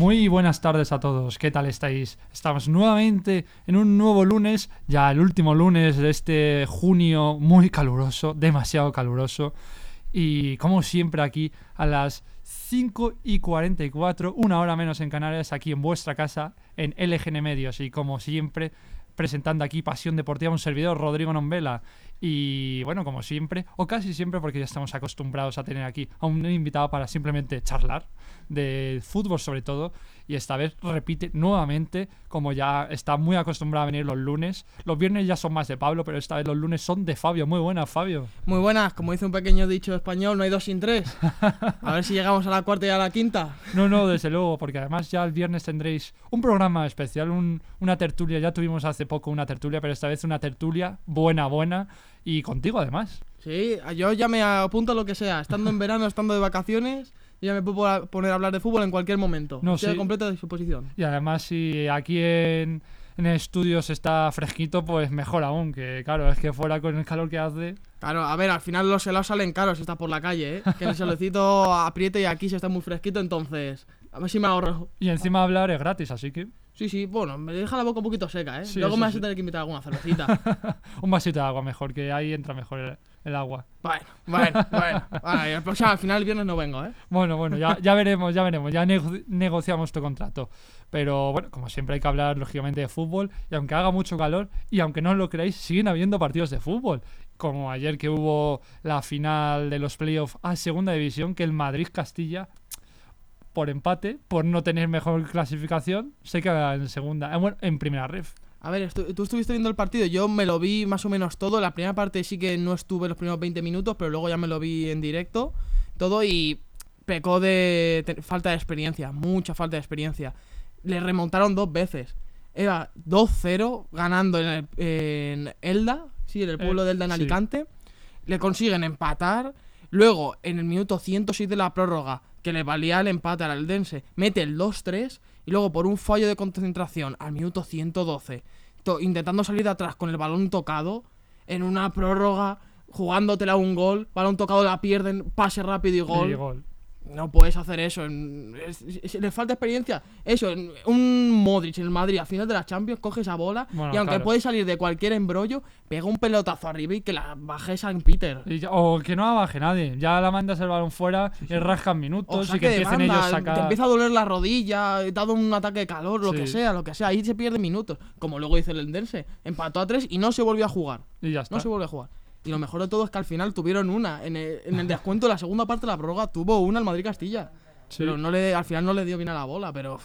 Muy buenas tardes a todos, ¿qué tal estáis? Estamos nuevamente en un nuevo lunes, ya el último lunes de este junio muy caluroso, demasiado caluroso. Y como siempre aquí a las 5 y 44, una hora menos en Canarias, aquí en vuestra casa, en LGN Medios. Y como siempre, presentando aquí Pasión Deportiva, un servidor, Rodrigo Nombela. Y bueno, como siempre, o casi siempre, porque ya estamos acostumbrados a tener aquí a un invitado para simplemente charlar de fútbol sobre todo. Y esta vez repite nuevamente, como ya está muy acostumbrado a venir los lunes. Los viernes ya son más de Pablo, pero esta vez los lunes son de Fabio. Muy buenas, Fabio. Muy buenas, como dice un pequeño dicho español, no hay dos sin tres. A ver si llegamos a la cuarta y a la quinta. No, no, desde luego, porque además ya el viernes tendréis un programa especial, un- una tertulia. Ya tuvimos hace poco una tertulia, pero esta vez una tertulia buena, buena. Y contigo además. Sí, yo ya me apunto a lo que sea. Estando en verano, estando de vacaciones, ya me puedo poner a hablar de fútbol en cualquier momento. No, Estoy sí. a completa disposición. Y además, si aquí en, en el estudio se está fresquito, pues mejor aún. Que claro, es que fuera con el calor que hace. Claro, a ver, al final los helados salen caros si estás por la calle, ¿eh? Que el solecito apriete y aquí se está muy fresquito, entonces... A ver si me ahorro. Y encima hablar es gratis, así que Sí, sí, bueno, me deja la boca un poquito seca, ¿eh? Sí, Luego me vas a tener que invitar alguna cervecita. un vasito de agua mejor, que ahí entra mejor el, el agua. bueno, bueno, bueno. Vale, próximo- al final el viernes no vengo, ¿eh? Bueno, bueno, ya, ya veremos, ya veremos, ya nego- negociamos tu contrato. Pero bueno, como siempre hay que hablar lógicamente de fútbol y aunque haga mucho calor y aunque no os lo creáis, siguen habiendo partidos de fútbol. Como ayer que hubo la final de los playoffs a segunda división, que el Madrid-Castilla, por empate, por no tener mejor clasificación, se queda en segunda, eh, bueno, en primera ref. A ver, estu- tú estuviste viendo el partido, yo me lo vi más o menos todo. La primera parte sí que no estuve los primeros 20 minutos, pero luego ya me lo vi en directo. Todo y pecó de falta de experiencia, mucha falta de experiencia. Le remontaron dos veces. Era 2-0 ganando en, el- en Elda, sí, en el pueblo Eh, de Elda en sí. Alicante. Le consiguen empatar. Luego, en el minuto 106 de la prórroga, que le valía el empate al Eldense, mete el 2-3. Y luego, por un fallo de concentración, al minuto 112, to- intentando salir de atrás con el balón tocado, en una prórroga, jugándotela un gol, balón tocado la pierden, pase rápido y gol. Y gol. No puedes hacer eso. le falta experiencia. Eso, en- un Modric en el Madrid al final de la Champions coge esa bola Bueno, y aunque claro. puede salir de cualquier embrollo, pega un pelotazo arriba y que la baje San Peter. Ya- o que no la baje nadie, ya la mandas el balón fuera y rascan O minutos y que de empiecen ellos a sacar. te empieza a doler la rodilla, he dado un ataque de calor, lo Sí. que sea, lo que sea. Ahí se pierde minutos. Como luego dice el Endense. Empató a tres y no se volvió a jugar. Y ya está. No se volvió a jugar. Y lo mejor de todo es que al final tuvieron una. En el, en el descuento de la segunda parte de la prórroga tuvo una al Madrid Castilla. Sí. Pero no le, al final no le dio bien a la bola, pero.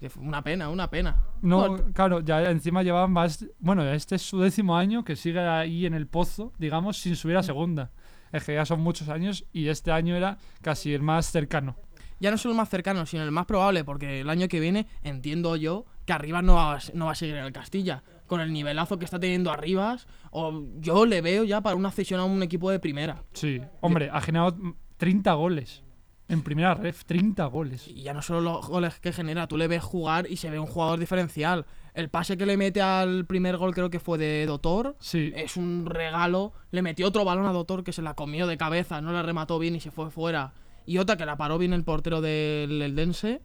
que fue una pena, una pena. No, Bueno, claro, ya encima llevaban más. Bueno, este es su décimo año que sigue ahí en el pozo, digamos, sin subir a segunda. Es que ya son muchos años y este año era casi el más cercano. ya no solo el más cercano, sino el más probable, porque el año que viene entiendo yo que Arribas no va, a- no va a seguir en el Castilla. Con el nivelazo que está teniendo Arribas, o yo le veo ya para una cesión a un equipo de primera. Sí, hombre, ha generado 30 goles. En primera ref, 30 goles. Y ya no solo los goles que genera, tú le ves jugar y se ve un jugador diferencial. El pase que le mete al primer gol creo que fue de Dotor. Sí, Es un regalo. Le metió otro balón a Dotor que se la comió de cabeza, no la remató bien y se fue fuera. Y otra que la paró bien el portero del Eldense.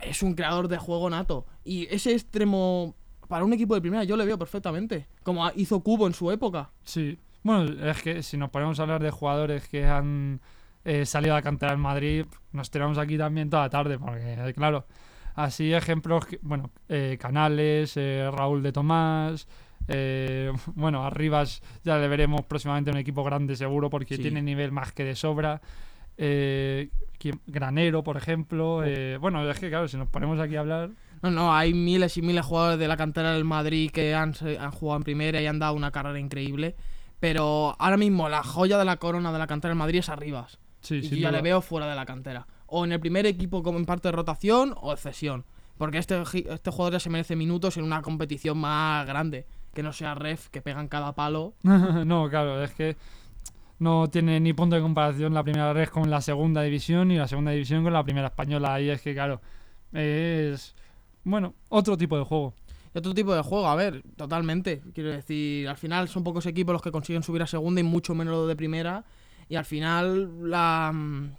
Es un creador de juego nato. Y ese extremo para un equipo de primera yo le veo perfectamente. Como hizo Cubo en su época. sí. Bueno, es que si nos ponemos a hablar de jugadores que han eh, salido a cantar en Madrid, nos tiramos aquí también toda la tarde, porque eh, claro, así ejemplos, que- bueno, eh, Canales, eh, Raúl de Tomás, eh, bueno, Arribas ya le veremos próximamente en un equipo grande seguro porque Sí. tiene nivel más que de sobra. Granero, por ejemplo. bueno, es que claro, si nos ponemos aquí a hablar, No, no, hay miles y miles de jugadores de la cantera del Madrid que han, jugado en primera y han dado una carrera increíble. Pero ahora mismo la joya de la corona de la cantera del Madrid es Arribas. sí, y yo ya duda. le veo fuera de la cantera. O en el primer equipo como en parte de rotación o de cesión. Porque este, este jugador ya se merece minutos en una competición más grande. Que no sea ref, que pegan cada palo. no, claro, es que no tiene ni punto de comparación la primera red con la segunda división y la segunda división con la primera española. Ahí es que, claro, es, bueno, otro tipo de juego. Otro tipo de juego, a ver, totalmente. Quiero decir, al final son pocos equipos los que consiguen subir a segunda y mucho menos los de primera. Y al final la, mm,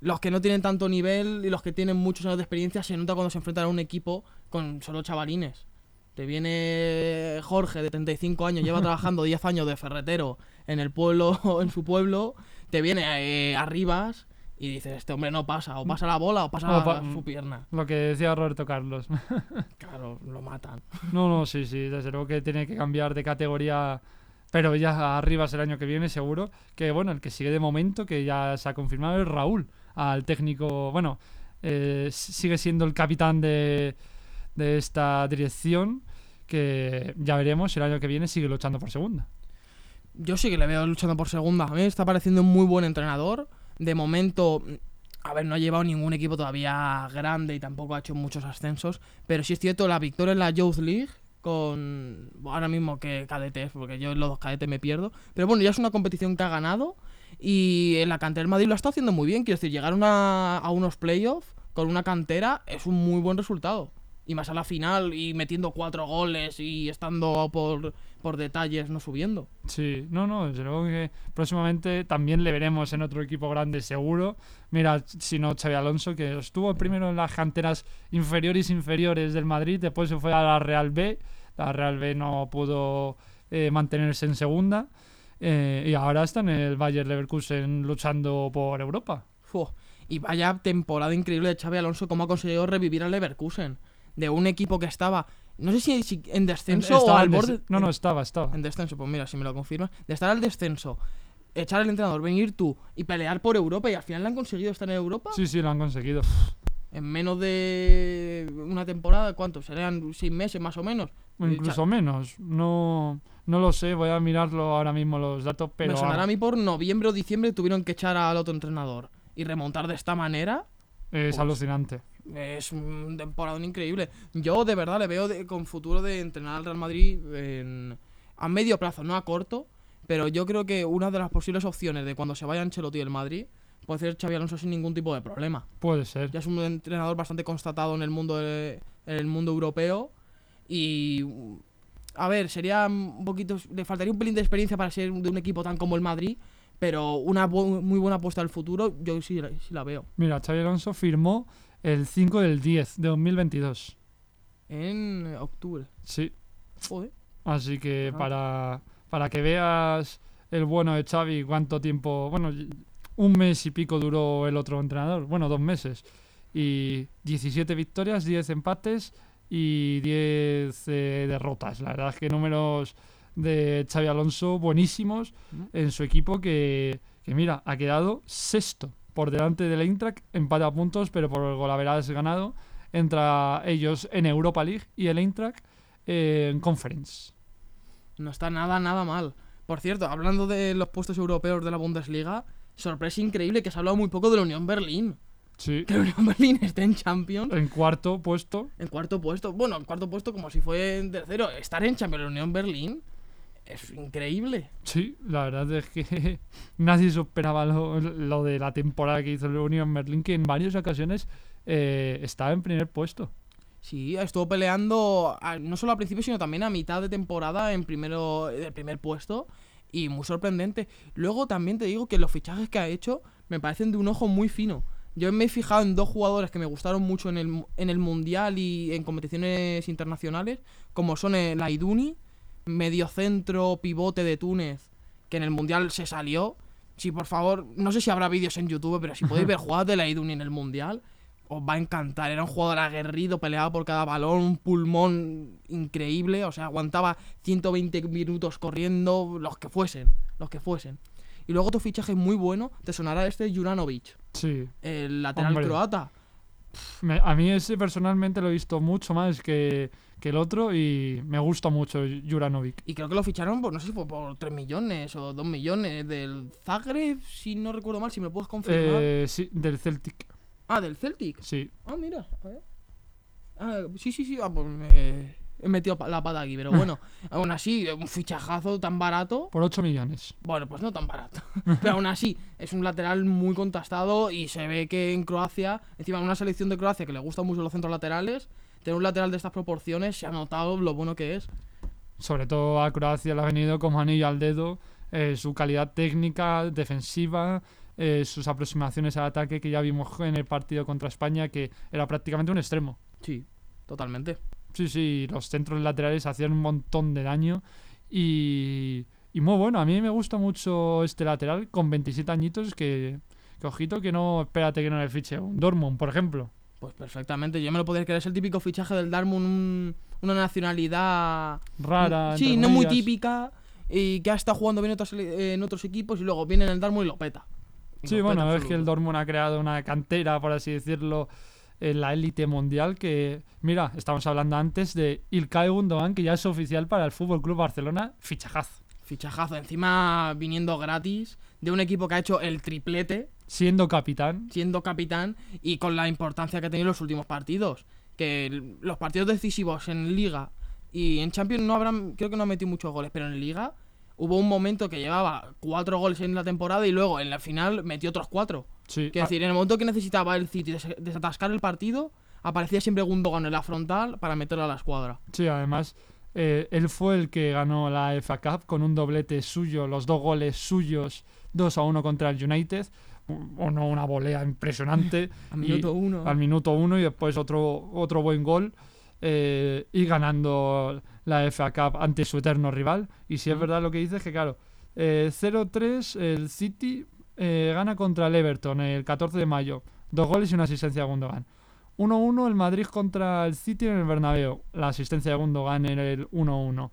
los que no tienen tanto nivel y los que tienen muchos años de experiencia se nota cuando se enfrentan a un equipo con solo chavalines. Te viene Jorge de 35 años, lleva trabajando 10 años de ferretero en el pueblo, en su pueblo, te viene eh, arribas y dices, este hombre no pasa, o pasa la bola o pasa No, pa- su pierna. Lo que decía Roberto Carlos. Claro, lo matan. No, no, sí, sí, desde luego que tiene que cambiar de categoría, pero ya arriba el año que viene seguro. Que bueno, el que sigue de momento, que ya se ha confirmado, es Raúl, al técnico, bueno, eh, sigue siendo el capitán de, de esta dirección, que ya veremos si el año que viene sigue luchando por segunda. Yo sí que le veo luchando por segunda. A mí me está pareciendo un muy buen entrenador. De momento, a ver, no ha llevado ningún equipo todavía grande y tampoco ha hecho muchos ascensos. Pero sí es cierto, la victoria en la Youth League con ahora mismo que cadetes, porque yo en los dos cadetes me pierdo. Pero bueno, ya es una competición que ha ganado. Y en la cantera del Madrid lo está haciendo muy bien. Quiero decir, llegar a unos playoffs con una cantera es un muy buen resultado. Y más a la final y metiendo cuatro goles y estando por, por detalles, no subiendo. Sí, no, no, desde luego que próximamente también le veremos en otro equipo grande seguro. Mira, si no, Xavi Alonso, que estuvo primero en las canteras inferiores inferiores del Madrid, después se fue a la Real B. La Real B no pudo eh, mantenerse en segunda. eh, y ahora está en el Bayer Leverkusen luchando por Europa. Y vaya temporada increíble de Xavi Alonso, cómo ha conseguido revivir al Leverkusen. De un equipo que estaba, no sé si, en descenso o Estaba al en des- borde. No, no, estaba, estaba. En descenso, pues mira, si me lo confirmas. De estar al descenso, echar al entrenador, venir tú y pelear por Europa y al final le han conseguido estar en Europa. Sí, sí, lo han conseguido. En menos de una temporada, ¿cuánto? Serían seis meses más o menos. O incluso menos. No, no lo sé, voy a mirarlo ahora mismo los datos, pero... me sonará a mí por noviembre o diciembre tuvieron que echar al otro entrenador. Y remontar de esta manera. Es Pues- alucinante. Es un temporada increíble. Yo de verdad le veo de- con futuro de entrenar al Real Madrid en- a medio plazo, no a corto. Pero yo creo que una de las posibles opciones de cuando se vaya Ancelotti del Madrid puede ser Xavi Alonso sin ningún tipo de problema. Puede ser. Ya es un entrenador bastante constatado en el mundo de- en el mundo europeo y a ver, sería un poquito le faltaría un pelín de experiencia para ser de un equipo tan como el Madrid, pero una bu- muy buena apuesta al futuro, yo sí, la- sí la veo. Mira, Xavi Alonso firmó el 5 del 10 de 2022. En octubre. Sí, Joder. así que para, para que veas el bueno de Xavi, cuánto tiempo, bueno, un mes y pico duró el otro entrenador, bueno, dos meses. Y 17 victorias, 10 empates y 10 eh, derrotas. La verdad es que números de Xavi Alonso buenísimos en su equipo que, que mira, ha quedado sexto por delante del Eintracht, empate a puntos, pero por el golaveras ganado. Entra ellos en Europa League y el Eintracht en Conference. No está nada, nada mal. Por cierto, hablando de los puestos europeos de la Bundesliga, sorpresa increíble que se ha hablado muy poco de la Unión Berlín. Sí. Que la Unión Berlín esté en Champions. En cuarto puesto. En cuarto puesto. Bueno, en cuarto puesto como si fue en tercero. Estar en Champions la Unión Berlín es increíble. Sí, la verdad es que nadie se esperaba lo, lo de la temporada que hizo el Unión Berlín, que en varias ocasiones eh, estaba en primer puesto. Sí, estuvo peleando a- no solo al principio, sino también a mitad de temporada en primero, del primer puesto. Y muy sorprendente. Luego también te digo que los fichajes que ha hecho me parecen de un ojo muy fino. Yo me he fijado en dos jugadores que me gustaron mucho en el, en el Mundial y en competiciones internacionales, como son el Aiduni, mediocentro pivote de Túnez, que en el Mundial se salió. Si por favor, no sé si habrá vídeos en YouTube, pero si podéis ver jugadas del Aiduni en el Mundial, os va a encantar. Era un jugador aguerrido, peleaba por cada balón, un pulmón increíble, o sea, aguantaba 120 minutos corriendo, los que fuesen, los que fuesen. Y luego otro fichaje muy bueno, te sonará este Juranovic, Sí. el lateral Hombre. croata. Me- a mí ese personalmente lo he visto mucho más que, que el otro y me gusta mucho Juranovic. Y creo que lo ficharon, por, no sé si fue por 3 millones o 2 millones del Zagreb, si no recuerdo mal, si me lo puedes confirmar. Eh, sí, del Celtic. Ah, del Celtic. Sí. Ah, mira, a ver. Ah, sí, sí, sí, ah, pues me- he metido la pata aquí, pero bueno, aún así, un fichajazo tan barato. Por 8 millones. Bueno, pues no tan barato. Pero aún así, es un lateral muy contestado y se ve que en Croacia, encima en una selección de Croacia que le gustan mucho los centros laterales, tener un lateral de estas proporciones se ha notado lo bueno que es. Sobre todo a Croacia le ha venido como anillo al dedo eh, su calidad técnica, defensiva, eh, sus aproximaciones al ataque que ya vimos en el partido contra España, que era prácticamente un extremo. Sí, totalmente. Sí, sí, los centros laterales hacían un montón de daño y, y muy bueno. A mí me gusta mucho este lateral con 27 añitos que, que ojito que no, espérate que no le fiche un Dortmund, por ejemplo. Pues perfectamente, yo me lo podría creer. Es el típico fichaje del Darmund, un- una nacionalidad. Rara. Sí, no muy típica. Y que ha estado jugando bien en otros, eh, en otros equipos y luego viene en el Darmund y lo peta. Y Sí, lo bueno, peta es que el. Dortmund ha creado una cantera, por así decirlo, en la élite mundial que, mira, estamos hablando antes de Ilkay Gundogan, que ya es oficial para el Fútbol Club Barcelona, fichajazo. Fichajazo, encima viniendo gratis de un equipo que ha hecho el triplete, Siendo capitán, siendo capitán y con la importancia que ha tenido en los últimos partidos. Que los partidos decisivos en Liga y en Champions no habrán, creo que no ha metido muchos goles, pero en Liga hubo un momento que llevaba cuatro goles en la temporada y luego en la final metió otros cuatro. Sí. Quiero ah, decir, en el momento que necesitaba el City des- desatascar el partido, aparecía siempre Gundogan en la frontal para meterlo a la escuadra. Sí, además, eh, él fue el que ganó la FA Cup con un doblete suyo, los dos goles suyos, 2 a 1 contra el United. O no, una volea impresionante. Al minuto uno. al minuto uno y después otro, otro buen gol eh, y ganando la FA Cup ante su eterno rival. Y si es Ujú. verdad lo que dices, que claro, eh, 0-3 el City eh, gana contra el Everton el 14 de mayo. Dos goles y una asistencia de Gundogan. 1-1 el Madrid contra el City en el Bernabéu. La asistencia de Gundogan en el 1-1.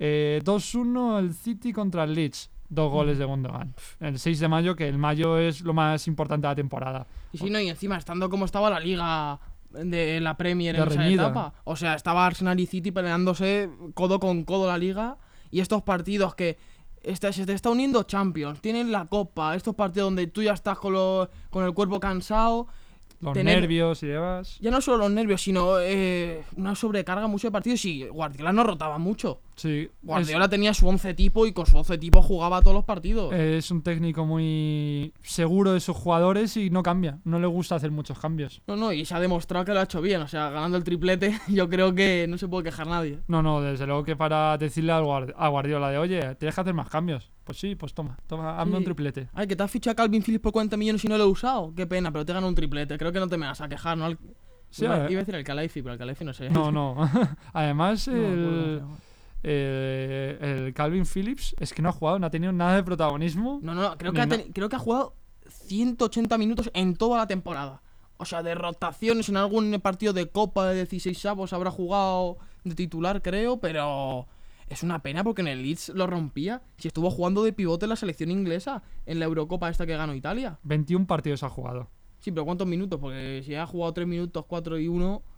Eh, 2-1 el City contra el Leeds. Dos goles de Gundogan. El 6 de mayo, que el mayo es lo más importante de la temporada. Y sí, no, y encima estando como estaba la liga de la Premier De en esa reñida. etapa. O sea, estaba Arsenal y City peleándose codo con codo la liga. Y estos partidos que está- se te está uniendo Champions, tienen la Copa, estos partidos donde tú ya estás con, con el cuerpo cansado. Los Tener- nervios y demás. Ya no solo los nervios, sino eh, una sobrecarga mucho de partidos. Y Guardiola no rotaba mucho. Sí, Guardiola tenía su 11 tipo y con su 11 tipo jugaba todos los partidos. es, un técnico muy seguro de sus jugadores y no cambia. No le gusta hacer muchos cambios. No, no, y se ha demostrado que lo ha hecho bien. O sea, ganando el triplete, yo creo que no se puede quejar nadie. No, no, desde luego que para decirle al a Guardiola de, oye, tienes que hacer más cambios. Pues sí, pues toma, toma, hazme un triplete. Ay, que te has fichado a Calvin Phillips por 40 millones y no lo he usado. Qué pena, pero te gana un triplete. Creo que no te me vas a quejar, ¿no? Al- Sí, iba, a iba a decir el Calaifi, pero el Calaifi no sé. No, no. Además, No acuerdo eh, el Calvin Phillips es que no ha jugado, no ha tenido nada de protagonismo. No, no, creo que, ha creo que ha jugado 180 minutos en toda la temporada. O sea, de rotaciones en algún partido de Copa de 16 avos habrá jugado de titular, creo, pero es una pena porque en el Leeds lo rompía. Si estuvo jugando de pivote en la selección inglesa, en la Eurocopa esta que ganó Italia. 21 partidos ha jugado. Sí, pero ¿cuántos minutos? Porque si ha jugado 3 minutos, 4 y 1, Mm,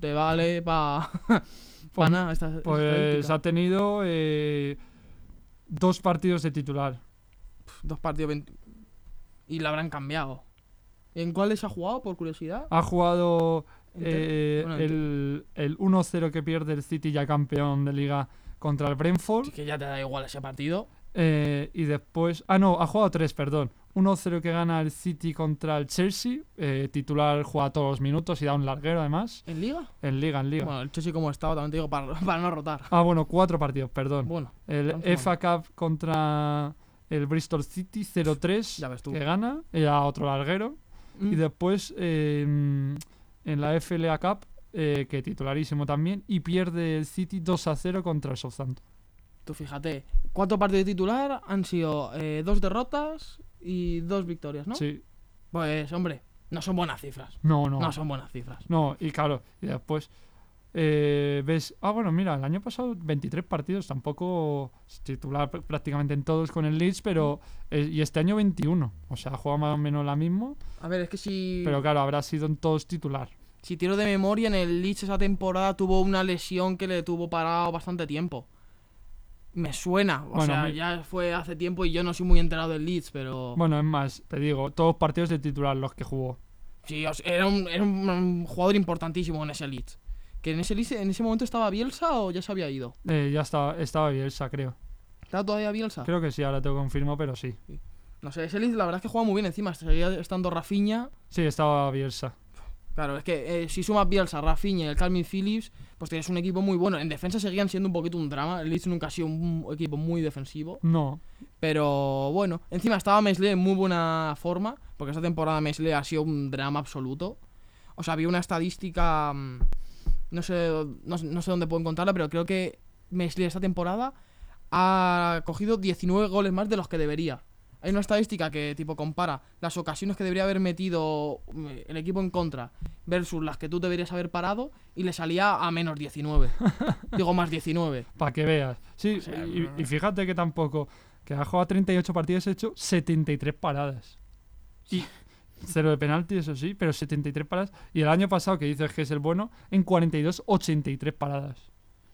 te vale para Pues- nada. Esta, Pues ha tenido eh, dos partidos de titular. Dos partidos 20 y la habrán cambiado. ¿En cuáles ha jugado, por curiosidad? Ha jugado eh, bueno, el, el 1-0 que pierde el City ya campeón de liga contra el Brentford. Sí, que ya te da igual ese partido. Eh, y después... Ah, no, ha jugado tres, perdón. 1-0 que gana el City contra el Chelsea. eh, titular juega todos los minutos y da un larguero además. ¿En Liga? En liga, en liga. Bueno, el Chelsea como estaba, también te digo, para, para no rotar. Ah, bueno, cuatro partidos, perdón. Bueno, El. FA Cup contra el Bristol City 0-3 Ya ves tú. que gana. Era otro larguero. mm, Y después eh, en la FLA Cup, eh, que titularísimo también, y pierde el City 2 a 0 contra el Southampton. Tú fíjate, cuatro partidos de titular han sido eh, dos derrotas y dos victorias, ¿no? Sí, Pues, hombre, no son buenas cifras. no, no. No son buenas cifras. No, y claro, y después eh, ves. Ah, bueno, mira, el año pasado 23 partidos, tampoco titular pr- prácticamente en todos con el Leeds, pero. eh, y este año 21. O sea, juega más o menos la misma, A ver, es que si, pero claro, habrá sido en todos titular. si tiro de memoria, en el Leeds esa temporada tuvo una lesión que le tuvo parado bastante tiempo. Me suena, o Bueno, sea, me- ya fue hace tiempo y yo no soy muy enterado del Leeds, pero... Bueno, es más, te digo, todos partidos de titular los que jugó. Sí, era, un, era un- un jugador importantísimo en ese Leeds. ¿Que en ese Leeds en ese momento estaba Bielsa o ya se había ido? Eh, ya estaba, estaba Bielsa, creo. ¿Estaba todavía Bielsa? Creo que sí, ahora te lo confirmo, pero sí. No sé, ese Leeds la verdad es que juega muy bien encima. Seguía estando Rafinha. Sí, estaba Bielsa. Claro, es que eh, si sumas Bielsa, Rafinha y el Calvin Phillips, pues tienes un equipo muy bueno. En defensa seguían siendo un poquito un drama. El Leeds nunca ha sido un equipo muy defensivo. No. Pero bueno, encima estaba Mesle en muy buena forma, porque esta temporada Mesle ha sido un drama absoluto. O sea, había una estadística, mm, no sé, no, sé- no sé dónde puedo encontrarla, pero creo que Mesle esta temporada ha cogido 19 goles más de los que debería. Hay una estadística que tipo compara las ocasiones que debería haber metido mm, el equipo en contra versus las que tú deberías haber parado y le salía a menos 19. Digo más 19. Para que veas. Sí, sea, y, fíjate que tampoco. Que ha jugado 38 partidos, ha hecho 73 paradas. Y cero de penalti, eso sí, pero 73 paradas. Y el año pasado, que dices que es el bueno, en 42, 83 paradas.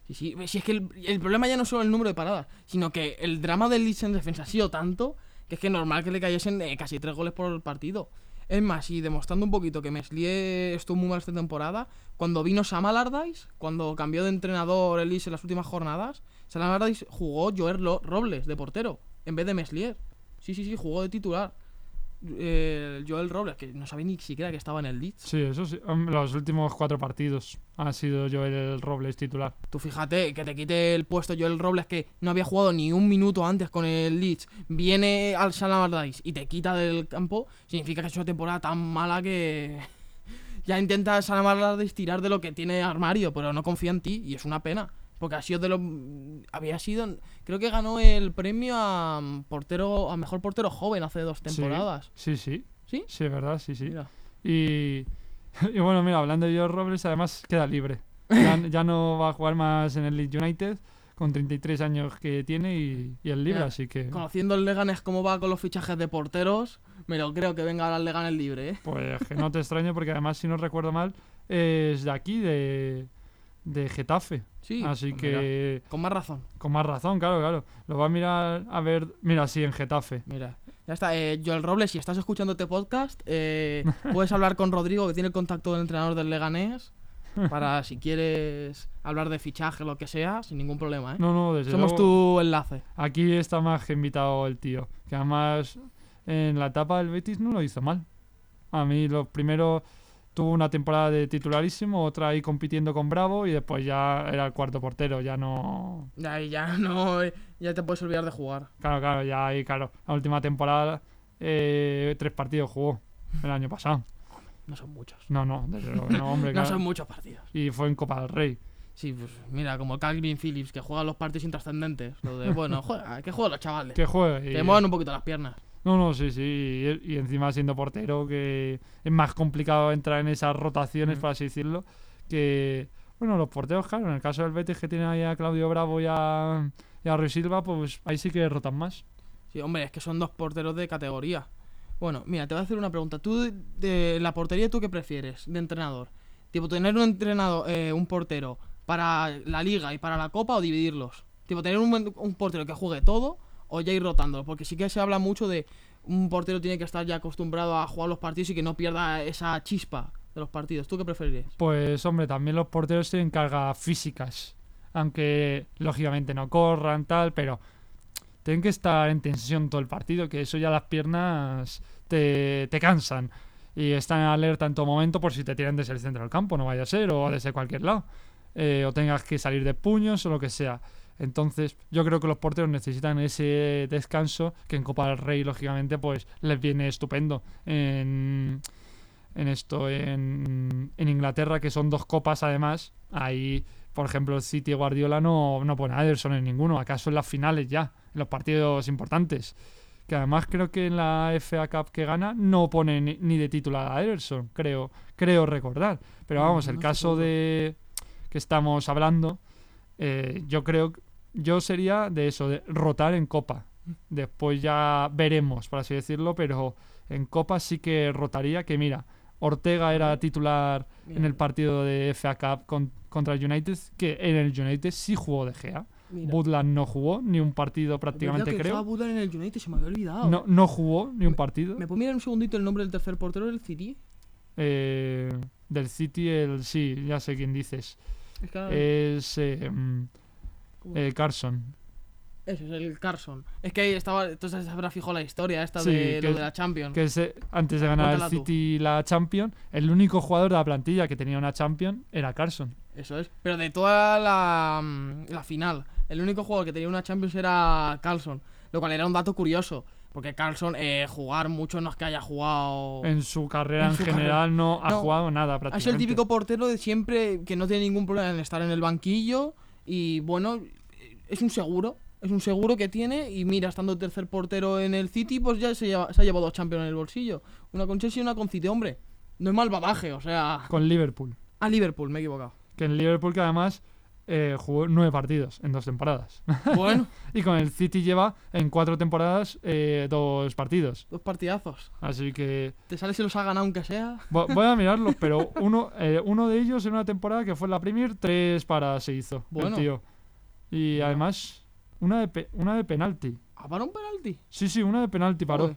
Sí, sí, si es que el, el problema ya no es solo el número de paradas, sino que el drama del Leeds en defensa ha sido tanto que es que normal que le cayesen eh, casi tres goles por partido. Es más, y demostrando un poquito que Meslier estuvo muy mal esta temporada, cuando vino Sam cuando cambió de entrenador el Leeds en las últimas jornadas, Sam Allardyce jugó Joel Lo- Robles de portero, en vez de Meslier. Sí, sí, sí, jugó de titular. Eh, Joel Robles, que no sabía ni siquiera que estaba en el Leeds. Sí, eso sí. Los últimos cuatro partidos ha sido yo el Robles titular. Tú fíjate que te quite el puesto Joel Robles que no había jugado ni un minuto antes con el Leeds, viene al Salam Allardyce y te quita del campo, significa que es una temporada tan mala que ya intenta Salam Allardyce tirar de lo que tiene armario, pero no confía en ti y es una pena. Porque ha sido de lo había sido creo que ganó el premio a mm, portero a mejor portero joven hace dos temporadas. Sí, sí. ¿Sí? Sí, es verdad, sí, sí. Mira. Y, y bueno, mira, hablando de George Robles, además queda libre. Ya, ya no va a jugar más en el Leeds United con 33 años que tiene y, y es libre, así que Conociendo el Leganés cómo va con los fichajes de porteros, me lo creo que venga ahora el Leganés libre, ¿eh? pues que no te extraño porque además, si no recuerdo mal, es de aquí, de, de Getafe. Sí. así pues mira, que con más razón. con más razón, claro, claro. Lo va a mirar a ver, mira, sí, en Getafe. Mira, ya está. Eh, Joel Robles, si estás escuchando este podcast, eh, puedes hablar con Rodrigo, que tiene el contacto del entrenador del Leganés, para si quieres hablar de fichaje o lo que sea, sin ningún problema, ¿eh? No, no, desde Somos luego, tu enlace. Aquí está más que invitado el tío. Que además en la etapa del Betis no lo hizo mal. A mí los primeros tuvo una temporada de titularísimo, otra ahí compitiendo con Bravo y después ya era el cuarto portero. Ya no. Ya, no, ya te puedes olvidar de jugar. Claro, claro, ya ahí, claro. La última temporada eh, tres partidos jugó el año pasado. No son muchos. No, no, desde luego, no, hombre, No claro. son muchos partidos. Y fue en Copa del Rey. Sí, pues mira, como Calvin Phillips, que juega los partidos intrascendentes. Lo de, bueno, juega, que jueguen los chavales. Que juegue. y- Que muevan un poquito las piernas. No, no, sí, sí. Y, y encima siendo portero, que es más complicado entrar en esas rotaciones, Mm. por así decirlo. Que, bueno, los porteros, claro, en el caso del Betis que tiene ahí a Claudio Bravo y a, y a Rui Silva, pues ahí sí que rotan más. Sí, hombre, es que son dos porteros de categoría. Bueno, mira, te voy a hacer una pregunta. ¿Tú, de, de la portería, tú qué prefieres de entrenador? Tipo, tener un entrenador, eh, un portero para la liga y para la copa o dividirlos? Tipo, tener un, un portero que juegue todo o ya ir rotándolo. Porque sí que se habla mucho de un portero tiene que estar ya acostumbrado a jugar los partidos y que no pierda esa chispa de los partidos. ¿Tú qué preferirías? Pues, hombre, también los porteros tienen cargas físicas. Aunque, lógicamente, no corran, tal, pero tienen que estar en tensión todo el partido, que eso ya las piernas te, te cansan. Y están alerta en todo momento por si te tiran desde el centro del campo, no vaya a ser, o desde cualquier lado. Eh, o tengas que salir de puños o lo que sea. Entonces, yo creo que los porteros necesitan ese descanso que en Copa del Rey, lógicamente, pues les viene estupendo. En, en esto, en, en Inglaterra, que son dos copas además, ahí, por ejemplo, el City y Guardiola no, no pone a Ederson en ninguno, acaso en las finales ya, en los partidos importantes. Que además creo que en la FA Cup que gana no pone ni, ni de titular a Ederson, creo, creo recordar. Pero Mm, vamos, no el caso de que estamos hablando, eh, yo creo, yo sería de eso, de rotar en Copa. Después ya veremos, por así decirlo, pero en Copa sí que rotaría, que mira, Ortega era titular en el partido de FA Cup con- contra el United, que en el United sí jugó de Gea. Mira. Butland no jugó ni un partido prácticamente, que creo. Budland en el United, se me había olvidado. No, no jugó ni un partido. ¿Me puedo mirar un segundito el nombre del tercer portero del City? Eh, del City, el sí, ya sé quién dices. Es que Es eh, mm. Eh, Carson. Eso es el Carson. Es que ahí estaba. Entonces habrá fijo la historia esta Sí, de que lo es- de la Champions. Que es, antes de ganar Cuéntala el tú. City la Champion, el único jugador de la plantilla que tenía una Champion era Carson. Eso es. Pero de toda la, mm, la final, el único jugador que tenía una Champions era Carlson. Lo cual era un dato curioso. Porque Carlson, eh, jugar mucho no es que haya jugado. En su carrera En en, su general no ha No. jugado nada prácticamente. sido el típico portero de siempre que no tiene ningún problema en estar en el banquillo. Y bueno, es un seguro. Es un seguro que tiene. Y mira, estando tercer portero en el City, pues ya se, lleva- se ha llevado dos Champions en el bolsillo. Una con Chelsea y una con City, hombre. No es mal badaje, o sea. Con Liverpool. A Liverpool, me he equivocado. Que en Liverpool que además eh, jugó nueve partidos en dos temporadas. Bueno, y con el City lleva en cuatro temporadas eh, dos partidos. dos partidazos. Así que Te sale si los ha ganado aunque sea. vo- voy a mirarlos, pero uno, eh, uno de ellos en una temporada que fue la Premier, tres para se hizo Bueno. el tío. Y además, una de, pe- una de penalti. ¿Ha parado un penalti? Sí, sí, una de penalti paró.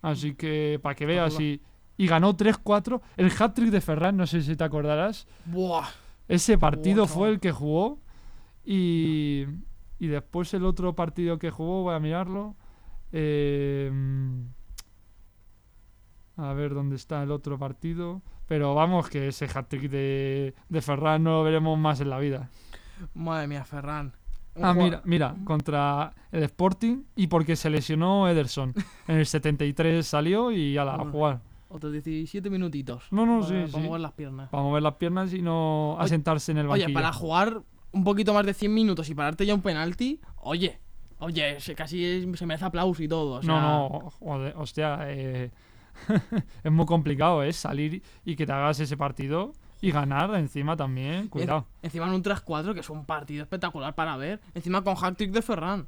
Así que para que veas y, y ganó 3-4. El hat-trick de Ferran, no sé si te acordarás. Buah. Ese partido fue el que jugó. Y, y después el otro partido que jugó, voy a mirarlo. Eh, a ver dónde está el otro partido. Pero vamos, que ese hat-trick de, de Ferran no lo veremos más en la vida. Madre mía, Ferran. Ah, mira, mira, contra el Sporting y porque se lesionó Ederson. En el 73 salió y a la a Bueno. jugar. Otros 17 minutitos. No, no, para, sí, para sí. mover las piernas. Para mover las piernas y no Oye, asentarse en el banquillo. Oye, para jugar un poquito más de 100 minutos y pararte ya un penalti, oye, oye, se, casi se merece aplauso y todo. o sea, No, no, joder, hostia, eh, es muy complicado, ¿eh? Salir y que te hagas ese partido y ganar encima también, cuidado. Encima en un 3-4, que es un partido espectacular para ver. Encima con hat-trick de Ferran.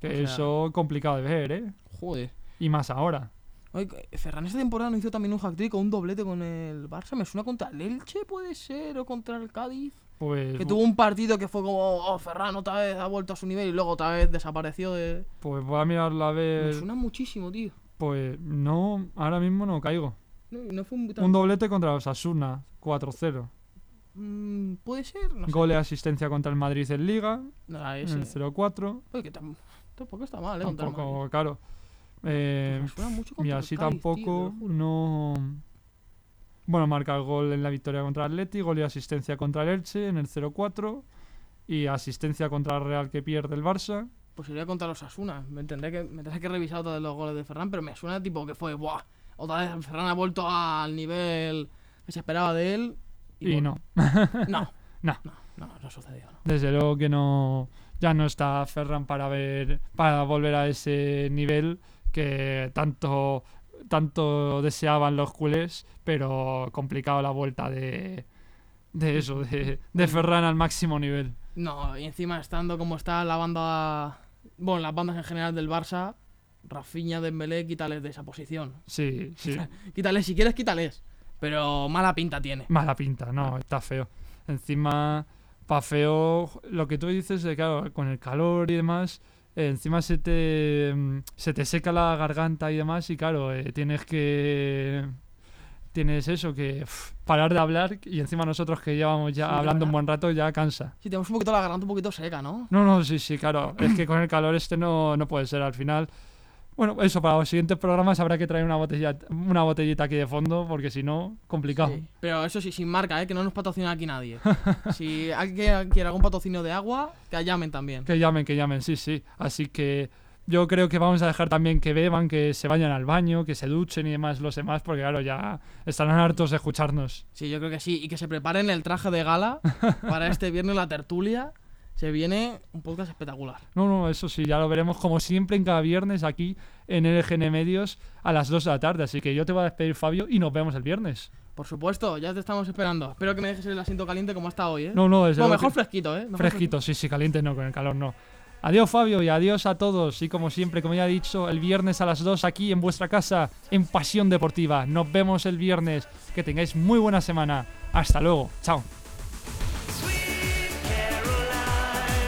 Que o sea- eso es complicado de ver, ¿eh? Joder. Y más ahora. Oye, Ferran esta temporada no hizo también un hat-trick o un doblete con el Barça. Me suena contra el Elche, puede ser, o contra el Cádiz. Pues, Que tuvo un partido que fue como, oh, Ferran otra vez ha vuelto a su nivel y luego otra vez desapareció de... pues voy a mirarlo a Me ver. suena muchísimo, tío. Pues no, ahora mismo no caigo. No, no fue un... Un doblete contra los Asuna, 4-0. Mm, puede ser, no sé. Gol y asistencia contra el Madrid en Liga, era en el 0-4. Oye, que tam- tampoco está mal, ¿eh? contra el Tampoco, Madrid. claro. Eh, Pues me suena mucho y contra el así Cádiz, tío, tampoco te lo juro. no. Bueno, marca el gol en la victoria contra el Atleti, gol y asistencia contra el Elche en el 0-4 y asistencia contra el Real que pierde el Barça. Pues iría contra los Asuna. Me tendré que, me tendré que revisar todos los goles de Ferran, pero me suena tipo que fue, ¡buah! Otra vez Ferran ha vuelto al nivel que se esperaba de él. Y, bueno, no, No. No. No, no, no sucedió. no. desde luego que no. Ya no está Ferran para ver. para volver a ese nivel que tanto. tanto deseaban los culés, pero complicado la vuelta de. de eso, de, de Ferran al máximo nivel. No, y encima estando como está la banda. Bueno, las bandas en general del Barça, Rafinha, Dembélé, quítales de esa posición. Sí, sí. Quítales, si quieres, quítales. Pero mala pinta tiene. Mala pinta, no, está feo. Encima, pa' feo, lo que tú dices de claro, con el calor y demás, eh, encima se te, mm, se te seca la garganta y demás, y claro, eh, tienes que. Tienes eso, que parar de hablar, y encima nosotros que llevamos ya Sí, hablando un buen rato ya cansa. Si tenemos un poquito la garganta un poquito seca, ¿no? No, no, sí, sí, claro. Es que con el calor este no, no puede ser al final. Bueno, eso, para los siguientes programas habrá que traer una botella, una botellita aquí de fondo, porque si no, complicado. Sí. Pero eso sí, sin marca, ¿eh? Que no nos patrocina aquí nadie. si alguien quiere algún patrocinio de agua, que llamen también. Que llamen, que llamen, sí, sí. Así que yo creo que vamos a dejar también que beban, que se vayan al baño, que se duchen y demás los demás, porque claro, ya estarán hartos de escucharnos. Sí, yo creo que sí. Y que se preparen el traje de gala para este viernes la tertulia. Se viene un podcast espectacular. No, no, eso sí, ya lo veremos como siempre en cada viernes aquí en LGN Medios a las 2 de la tarde. Así que yo te voy a despedir, Fabio, y nos vemos el viernes. Por supuesto, ya te estamos esperando. Espero que me dejes el asiento caliente como está hoy, ¿eh? No, no, desde luego mejor que- fresquito, ¿eh? Mejor fresquito, sí, sí, caliente no, con el calor no. Adiós, Fabio, y adiós a todos. Y como siempre, como ya he dicho, el viernes a las 2 aquí en vuestra casa, en Pasión Deportiva. Nos vemos el viernes. Que tengáis muy buena semana. Hasta luego. Chao.